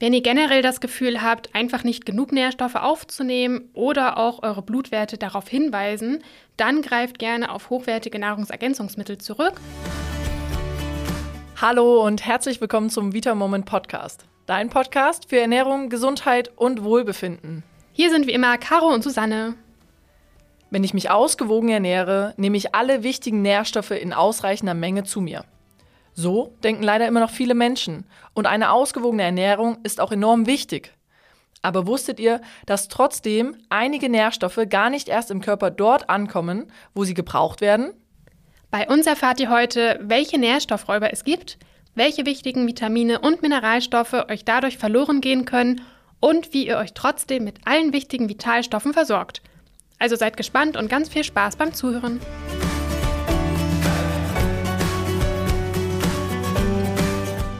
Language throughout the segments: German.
Wenn ihr generell das Gefühl habt, einfach nicht genug Nährstoffe aufzunehmen oder auch eure Blutwerte darauf hinweisen, dann greift gerne auf hochwertige Nahrungsergänzungsmittel zurück. Hallo und herzlich willkommen zum Vita Moment Podcast. Dein Podcast für Ernährung, Gesundheit und Wohlbefinden. Hier sind wie immer Caro und Susanne. Wenn ich mich ausgewogen ernähre, nehme ich alle wichtigen Nährstoffe in ausreichender Menge zu mir. So denken leider immer noch viele Menschen. Und eine ausgewogene Ernährung ist auch enorm wichtig. Aber wusstet ihr, dass trotzdem einige Nährstoffe gar nicht erst im Körper dort ankommen, wo sie gebraucht werden? Bei uns erfahrt ihr heute, welche Nährstoffräuber es gibt, welche wichtigen Vitamine und Mineralstoffe euch dadurch verloren gehen können und wie ihr euch trotzdem mit allen wichtigen Vitalstoffen versorgt. Also seid gespannt und ganz viel Spaß beim Zuhören.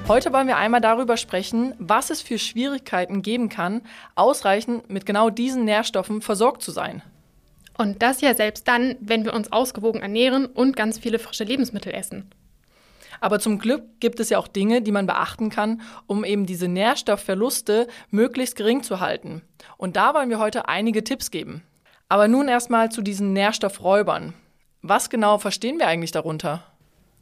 Heute wollen wir einmal darüber sprechen, was es für Schwierigkeiten geben kann, ausreichend mit genau diesen Nährstoffen versorgt zu sein. Und das ja selbst dann, wenn wir uns ausgewogen ernähren und ganz viele frische Lebensmittel essen. Aber zum Glück gibt es ja auch Dinge, die man beachten kann, um eben diese Nährstoffverluste möglichst gering zu halten. Und da wollen wir heute einige Tipps geben. Aber nun erstmal zu diesen Nährstoffräubern. Was genau verstehen wir eigentlich darunter?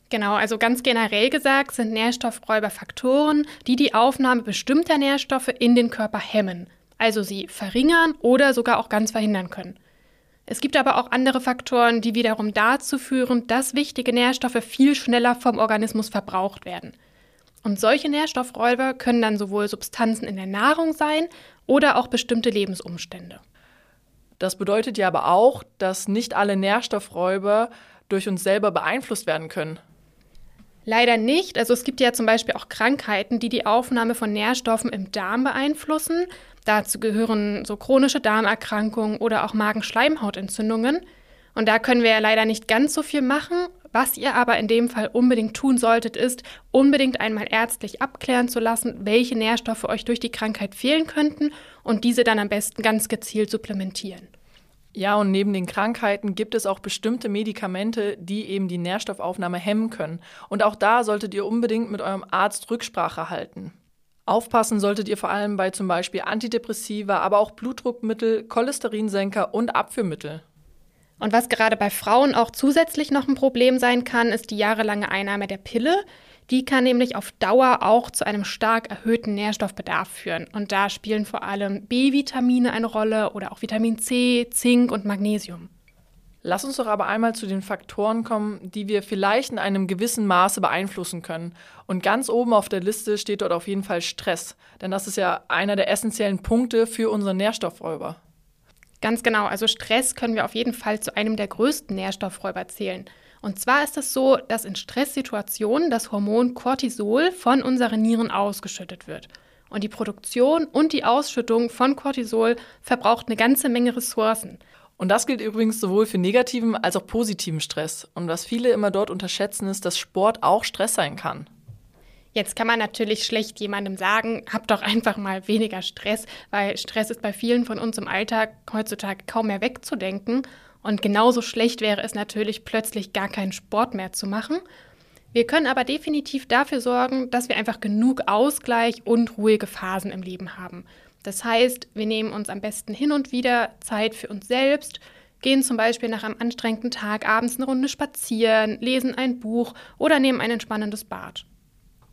Genau, also ganz generell gesagt sind Nährstoffräuber Faktoren, die die Aufnahme bestimmter Nährstoffe in den Körper hemmen, also sie verringern oder sogar auch ganz verhindern können. Es gibt aber auch andere Faktoren, die wiederum dazu führen, dass wichtige Nährstoffe viel schneller vom Organismus verbraucht werden. Und solche Nährstoffräuber können dann sowohl Substanzen in der Nahrung sein oder auch bestimmte Lebensumstände. Das bedeutet ja aber auch, dass nicht alle Nährstoffräuber durch uns selber beeinflusst werden können. Leider nicht. Also es gibt ja zum Beispiel auch Krankheiten, die die Aufnahme von Nährstoffen im Darm beeinflussen. Dazu gehören so chronische Darmerkrankungen oder auch Magenschleimhautentzündungen. Und da können wir ja leider nicht ganz so viel machen. Was ihr aber in dem Fall unbedingt tun solltet, ist, unbedingt einmal ärztlich abklären zu lassen, welche Nährstoffe euch durch die Krankheit fehlen könnten und diese dann am besten ganz gezielt supplementieren. Ja, und neben den Krankheiten gibt es auch bestimmte Medikamente, die eben die Nährstoffaufnahme hemmen können. Und auch da solltet ihr unbedingt mit eurem Arzt Rücksprache halten. Aufpassen solltet ihr vor allem bei zum Beispiel Antidepressiva, aber auch Blutdruckmittel, Cholesterinsenker und Abführmittel. Und was gerade bei Frauen auch zusätzlich noch ein Problem sein kann, ist die jahrelange Einnahme der Pille. Die kann nämlich auf Dauer auch zu einem stark erhöhten Nährstoffbedarf führen. Und da spielen vor allem B-Vitamine eine Rolle oder auch Vitamin C, Zink und Magnesium. Lass uns doch aber einmal zu den Faktoren kommen, die wir vielleicht in einem gewissen Maße beeinflussen können. Und ganz oben auf der Liste steht dort auf jeden Fall Stress, denn das ist ja einer der essentiellen Punkte für unseren Nährstoffräuber. Ganz genau, also Stress können wir auf jeden Fall zu einem der größten Nährstoffräuber zählen. Und zwar ist es so, dass in Stresssituationen das Hormon Cortisol von unseren Nieren ausgeschüttet wird. Und die Produktion und die Ausschüttung von Cortisol verbraucht eine ganze Menge Ressourcen. Und das gilt übrigens sowohl für negativen als auch positiven Stress. Und was viele immer dort unterschätzen, ist, dass Sport auch Stress sein kann. Jetzt kann man natürlich schlecht jemandem sagen, hab doch einfach mal weniger Stress, weil Stress ist bei vielen von uns im Alltag heutzutage kaum mehr wegzudenken. Und genauso schlecht wäre es natürlich, plötzlich gar keinen Sport mehr zu machen. Wir können aber definitiv dafür sorgen, dass wir einfach genug Ausgleich und ruhige Phasen im Leben haben. Das heißt, wir nehmen uns am besten hin und wieder Zeit für uns selbst, gehen zum Beispiel nach einem anstrengenden Tag abends eine Runde spazieren, lesen ein Buch oder nehmen ein entspannendes Bad.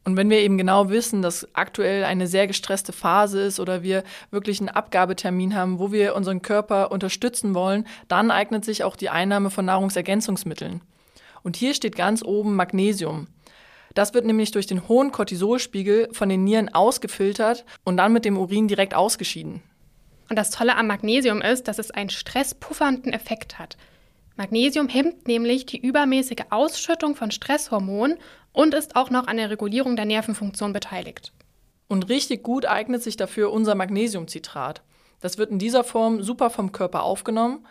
Und wenn wir eben genau wissen, dass aktuell eine sehr gestresste Phase ist oder wir wirklich einen Abgabetermin haben, wo wir unseren Körper unterstützen wollen, dann eignet sich auch die Einnahme von Nahrungsergänzungsmitteln. Und hier steht ganz oben Magnesium. Das wird nämlich durch den hohen Cortisolspiegel von den Nieren ausgefiltert und dann mit dem Urin direkt ausgeschieden. Und das Tolle am Magnesium ist, dass es einen stresspuffernden Effekt hat. Magnesium hemmt nämlich die übermäßige Ausschüttung von Stresshormonen und ist auch noch an der Regulierung der Nervenfunktion beteiligt. Und richtig gut eignet sich dafür unser Magnesiumcitrat. Das wird in dieser Form super vom Körper aufgenommen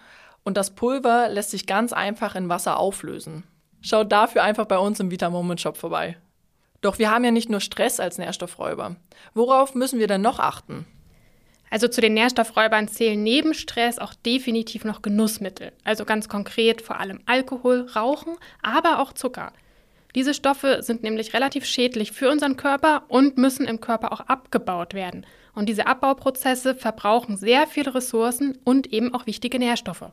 und das Pulver lässt sich ganz einfach in Wasser auflösen. Schaut dafür einfach bei uns im Vita Moment Shop vorbei. Doch wir haben ja nicht nur Stress als Nährstoffräuber. Worauf müssen wir denn noch achten? Also zu den Nährstoffräubern zählen neben Stress auch definitiv noch Genussmittel. Also ganz konkret vor allem Alkohol, Rauchen, aber auch Zucker. Diese Stoffe sind nämlich relativ schädlich für unseren Körper und müssen im Körper auch abgebaut werden. Und diese Abbauprozesse verbrauchen sehr viele Ressourcen und eben auch wichtige Nährstoffe.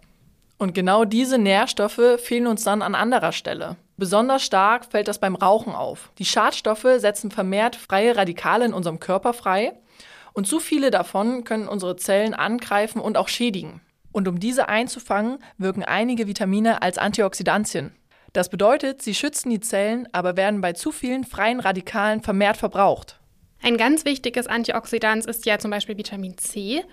Und genau diese Nährstoffe fehlen uns dann an anderer Stelle. Besonders stark fällt das beim Rauchen auf. Die Schadstoffe setzen vermehrt freie Radikale in unserem Körper frei und zu viele davon können unsere Zellen angreifen und auch schädigen. Und um diese einzufangen, wirken einige Vitamine als Antioxidantien. Das bedeutet, sie schützen die Zellen, aber werden bei zu vielen freien Radikalen vermehrt verbraucht. Ein ganz wichtiges Antioxidant ist ja zum Beispiel Vitamin C.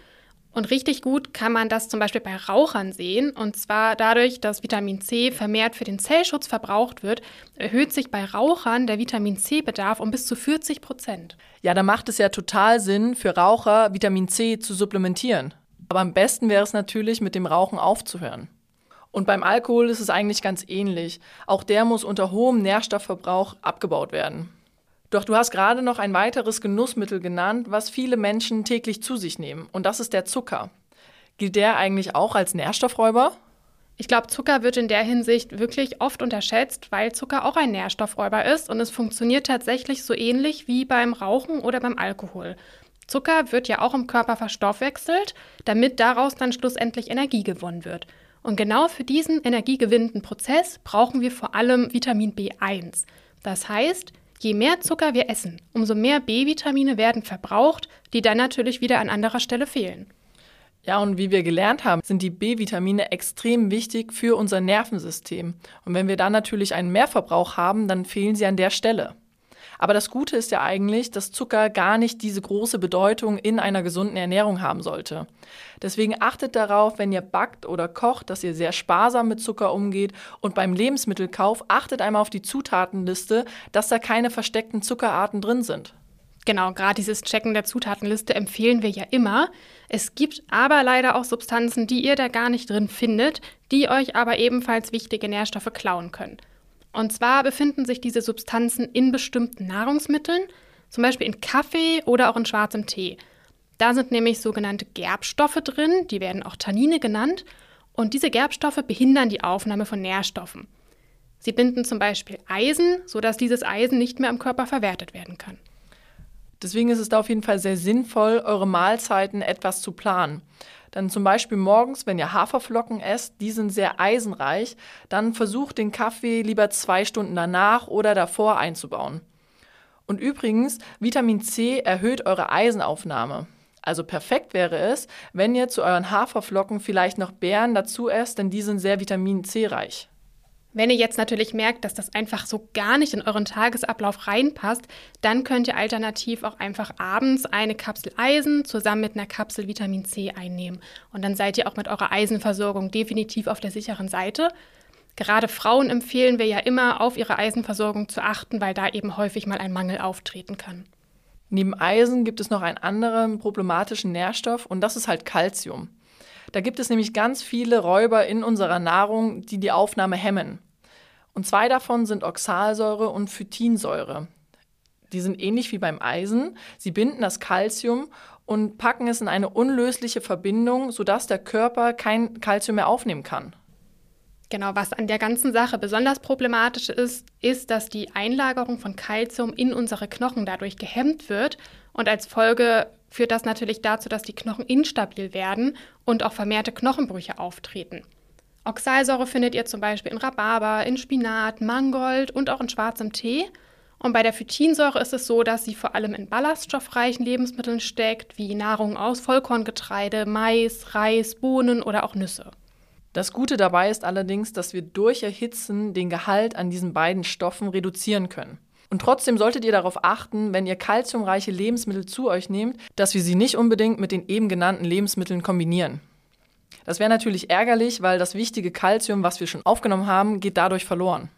Und richtig gut kann man das zum Beispiel bei Rauchern sehen. Und zwar dadurch, dass Vitamin C vermehrt für den Zellschutz verbraucht wird, erhöht sich bei Rauchern der Vitamin C-Bedarf um bis zu 40 Prozent. Ja, da macht es ja total Sinn, für Raucher Vitamin C zu supplementieren. Aber am besten wäre es natürlich, mit dem Rauchen aufzuhören. Und beim Alkohol ist es eigentlich ganz ähnlich. Auch der muss unter hohem Nährstoffverbrauch abgebaut werden. Doch du hast gerade noch ein weiteres Genussmittel genannt, was viele Menschen täglich zu sich nehmen, und das ist der Zucker. Gilt der eigentlich auch als Nährstoffräuber? Ich glaube, Zucker wird in der Hinsicht wirklich oft unterschätzt, weil Zucker auch ein Nährstoffräuber ist und es funktioniert tatsächlich so ähnlich wie beim Rauchen oder beim Alkohol. Zucker wird ja auch im Körper verstoffwechselt, damit daraus dann schlussendlich Energie gewonnen wird. Und genau für diesen energiegewinnenden Prozess brauchen wir vor allem Vitamin B1. Das heißt, Je mehr Zucker wir essen, umso mehr B-Vitamine werden verbraucht, die dann natürlich wieder an anderer Stelle fehlen. Ja, und wie wir gelernt haben, sind die B-Vitamine extrem wichtig für unser Nervensystem. Und wenn wir dann natürlich einen Mehrverbrauch haben, dann fehlen sie an der Stelle. Aber das Gute ist ja eigentlich, dass Zucker gar nicht diese große Bedeutung in einer gesunden Ernährung haben sollte. Deswegen achtet darauf, wenn ihr backt oder kocht, dass ihr sehr sparsam mit Zucker umgeht und beim Lebensmittelkauf achtet einmal auf die Zutatenliste, dass da keine versteckten Zuckerarten drin sind. Genau, gerade dieses Checken der Zutatenliste empfehlen wir ja immer. Es gibt aber leider auch Substanzen, die ihr da gar nicht drin findet, die euch aber ebenfalls wichtige Nährstoffe klauen können. Und zwar befinden sich diese Substanzen in bestimmten Nahrungsmitteln, zum Beispiel in Kaffee oder auch in schwarzem Tee. Da sind nämlich sogenannte Gerbstoffe drin, die werden auch Tannine genannt, und diese Gerbstoffe behindern die Aufnahme von Nährstoffen. Sie binden zum Beispiel Eisen, sodass dieses Eisen nicht mehr im Körper verwertet werden kann. Deswegen ist es da auf jeden Fall sehr sinnvoll, eure Mahlzeiten etwas zu planen. Dann zum Beispiel morgens, wenn ihr Haferflocken esst, die sind sehr eisenreich, dann versucht den Kaffee lieber zwei Stunden danach oder davor einzubauen. Und übrigens, Vitamin C erhöht eure Eisenaufnahme. Also perfekt wäre es, wenn ihr zu euren Haferflocken vielleicht noch Beeren dazu esst, denn die sind sehr Vitamin C reich. Wenn ihr jetzt natürlich merkt, dass das einfach so gar nicht in euren Tagesablauf reinpasst, dann könnt ihr alternativ auch einfach abends eine Kapsel Eisen zusammen mit einer Kapsel Vitamin C einnehmen. Und dann seid ihr auch mit eurer Eisenversorgung definitiv auf der sicheren Seite. Gerade Frauen empfehlen wir ja immer, auf ihre Eisenversorgung zu achten, weil da eben häufig mal ein Mangel auftreten kann. Neben Eisen gibt es noch einen anderen problematischen Nährstoff und das ist halt Calcium. Da gibt es nämlich ganz viele Räuber in unserer Nahrung, die die Aufnahme hemmen. Und zwei davon sind Oxalsäure und Phytinsäure. Die sind ähnlich wie beim Eisen. Sie binden das Calcium und packen es in eine unlösliche Verbindung, sodass der Körper kein Calcium mehr aufnehmen kann. Genau, was an der ganzen Sache besonders problematisch ist, ist, dass die Einlagerung von Calcium in unsere Knochen dadurch gehemmt wird und als Folge führt das natürlich dazu, dass die Knochen instabil werden und auch vermehrte Knochenbrüche auftreten. Oxalsäure findet ihr zum Beispiel in Rhabarber, in Spinat, Mangold und auch in schwarzem Tee. Und bei der Phytinsäure ist es so, dass sie vor allem in ballaststoffreichen Lebensmitteln steckt, wie Nahrung aus Vollkorngetreide, Mais, Reis, Bohnen oder auch Nüsse. Das Gute dabei ist allerdings, dass wir durch Erhitzen den Gehalt an diesen beiden Stoffen reduzieren können. Und trotzdem solltet ihr darauf achten, wenn ihr kalziumreiche Lebensmittel zu euch nehmt, dass wir sie nicht unbedingt mit den eben genannten Lebensmitteln kombinieren. Das wäre natürlich ärgerlich, weil das wichtige Kalzium, was wir schon aufgenommen haben, geht dadurch verloren.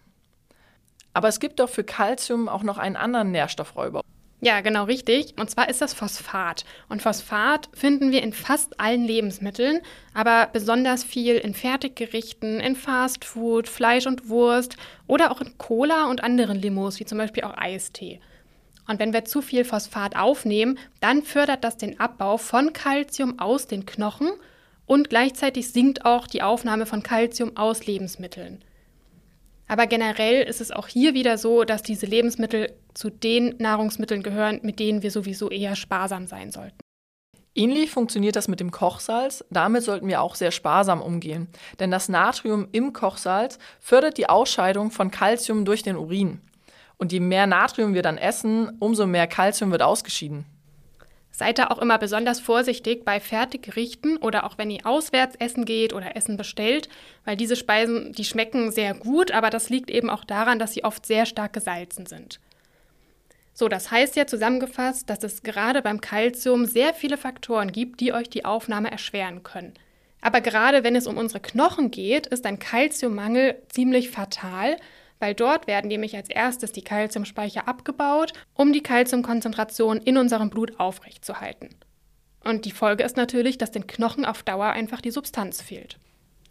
Aber es gibt doch für Kalzium auch noch einen anderen Nährstoffräuber. Ja, genau richtig. Und zwar ist das Phosphat. Und Phosphat finden wir in fast allen Lebensmitteln, aber besonders viel in Fertiggerichten, in Fastfood, Fleisch und Wurst oder auch in Cola und anderen Limos, wie zum Beispiel auch Eistee. Und wenn wir zu viel Phosphat aufnehmen, dann fördert das den Abbau von Kalzium aus den Knochen und gleichzeitig sinkt auch die Aufnahme von Kalzium aus Lebensmitteln. Aber generell ist es auch hier wieder so, dass diese Lebensmittel zu den Nahrungsmitteln gehören, mit denen wir sowieso eher sparsam sein sollten. Ähnlich funktioniert das mit dem Kochsalz. Damit sollten wir auch sehr sparsam umgehen. Denn das Natrium im Kochsalz fördert die Ausscheidung von Kalzium durch den Urin. Und je mehr Natrium wir dann essen, umso mehr Kalzium wird ausgeschieden. Seid da auch immer besonders vorsichtig bei Fertiggerichten oder auch wenn ihr auswärts essen geht oder Essen bestellt, weil diese Speisen, die schmecken sehr gut, aber das liegt eben auch daran, dass sie oft sehr stark gesalzen sind. So, das heißt ja zusammengefasst, dass es gerade beim Kalzium sehr viele Faktoren gibt, die euch die Aufnahme erschweren können. Aber gerade wenn es um unsere Knochen geht, ist ein Kalziummangel ziemlich fatal, weil dort werden nämlich als erstes die Kalziumspeicher abgebaut, um die Kalziumkonzentration in unserem Blut aufrechtzuerhalten. Und die Folge ist natürlich, dass den Knochen auf Dauer einfach die Substanz fehlt.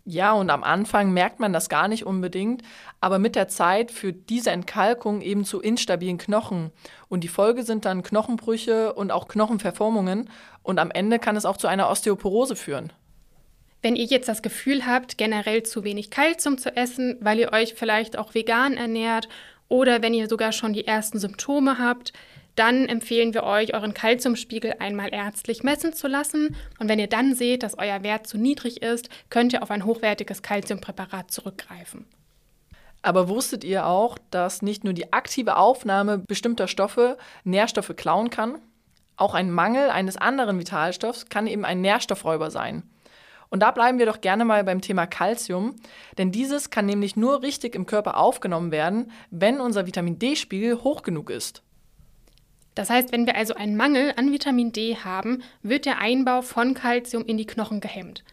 Ja, und am Anfang merkt man das gar nicht unbedingt, aber mit der Zeit führt diese Entkalkung eben zu instabilen Knochen. Und die Folge sind dann Knochenbrüche und auch Knochenverformungen. Und am Ende kann es auch zu einer Osteoporose führen. Wenn ihr jetzt das Gefühl habt, generell zu wenig Kalzium zu essen, weil ihr euch vielleicht auch vegan ernährt oder wenn ihr sogar schon die ersten Symptome habt, dann empfehlen wir euch, euren Kalziumspiegel einmal ärztlich messen zu lassen. Und wenn ihr dann seht, dass euer Wert zu niedrig ist, könnt ihr auf ein hochwertiges Kalziumpräparat zurückgreifen. Aber wusstet ihr auch, dass nicht nur die aktive Aufnahme bestimmter Stoffe Nährstoffe klauen kann? Auch ein Mangel eines anderen Vitalstoffs kann eben ein Nährstoffräuber sein. Und da bleiben wir doch gerne mal beim Thema Calcium, denn dieses kann nämlich nur richtig im Körper aufgenommen werden, wenn unser Vitamin D-Spiegel hoch genug ist. Das heißt, wenn wir also einen Mangel an Vitamin D haben, wird der Einbau von Calcium in die Knochen gehemmt.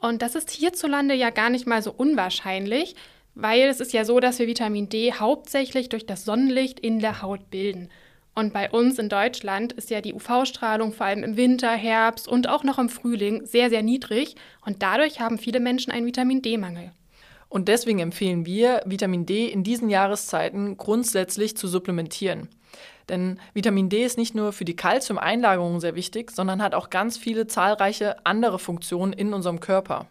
Und das ist hierzulande ja gar nicht mal so unwahrscheinlich, weil es ist ja so, dass wir Vitamin D hauptsächlich durch das Sonnenlicht in der Haut bilden. Und bei uns in Deutschland ist ja die UV-Strahlung vor allem im Winter, Herbst und auch noch im Frühling sehr, sehr niedrig. Und dadurch haben viele Menschen einen Vitamin D-Mangel. Und deswegen empfehlen wir, Vitamin D in diesen Jahreszeiten grundsätzlich zu supplementieren. Denn Vitamin D ist nicht nur für die Kalziumeinlagerung sehr wichtig, sondern hat auch ganz viele zahlreiche andere Funktionen in unserem Körper.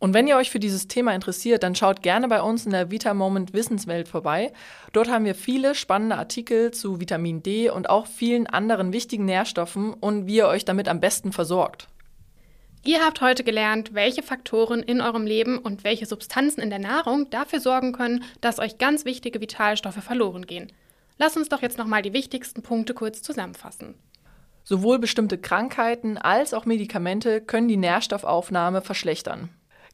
Und wenn ihr euch für dieses Thema interessiert, dann schaut gerne bei uns in der Vita Moment Wissenswelt vorbei. Dort haben wir viele spannende Artikel zu Vitamin D und auch vielen anderen wichtigen Nährstoffen und wie ihr euch damit am besten versorgt. Ihr habt heute gelernt, welche Faktoren in eurem Leben und welche Substanzen in der Nahrung dafür sorgen können, dass euch ganz wichtige Vitalstoffe verloren gehen. Lasst uns doch jetzt nochmal die wichtigsten Punkte kurz zusammenfassen. Sowohl bestimmte Krankheiten als auch Medikamente können die Nährstoffaufnahme verschlechtern.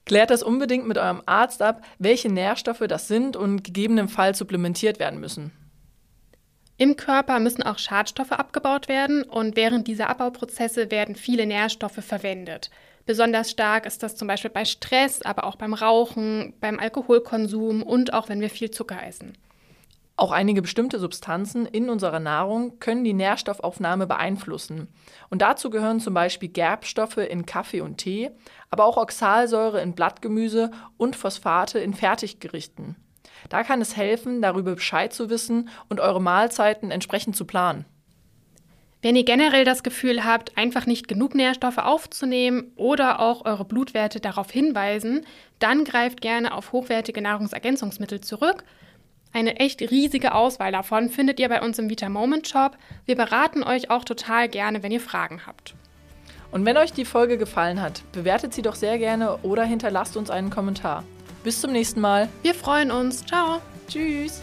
Klärt das unbedingt mit eurem Arzt ab, welche Nährstoffe das sind und gegebenenfalls supplementiert werden müssen. Im Körper müssen auch Schadstoffe abgebaut werden und während dieser Abbauprozesse werden viele Nährstoffe verwendet. Besonders stark ist das zum Beispiel bei Stress, aber auch beim Rauchen, beim Alkoholkonsum und auch wenn wir viel Zucker essen. Auch einige bestimmte Substanzen in unserer Nahrung können die Nährstoffaufnahme beeinflussen. Und dazu gehören zum Beispiel Gerbstoffe in Kaffee und Tee, aber auch Oxalsäure in Blattgemüse und Phosphate in Fertiggerichten. Da kann es helfen, darüber Bescheid zu wissen und eure Mahlzeiten entsprechend zu planen. Wenn ihr generell das Gefühl habt, einfach nicht genug Nährstoffe aufzunehmen oder auch eure Blutwerte darauf hinweisen, dann greift gerne auf hochwertige Nahrungsergänzungsmittel zurück eine echt riesige Auswahl davon findet ihr bei uns im Vita Moment Shop. Wir beraten euch auch total gerne, wenn ihr Fragen habt. Und wenn euch die Folge gefallen hat, bewertet sie doch sehr gerne oder hinterlasst uns einen Kommentar. Bis zum nächsten Mal. Wir freuen uns. Ciao. Tschüss.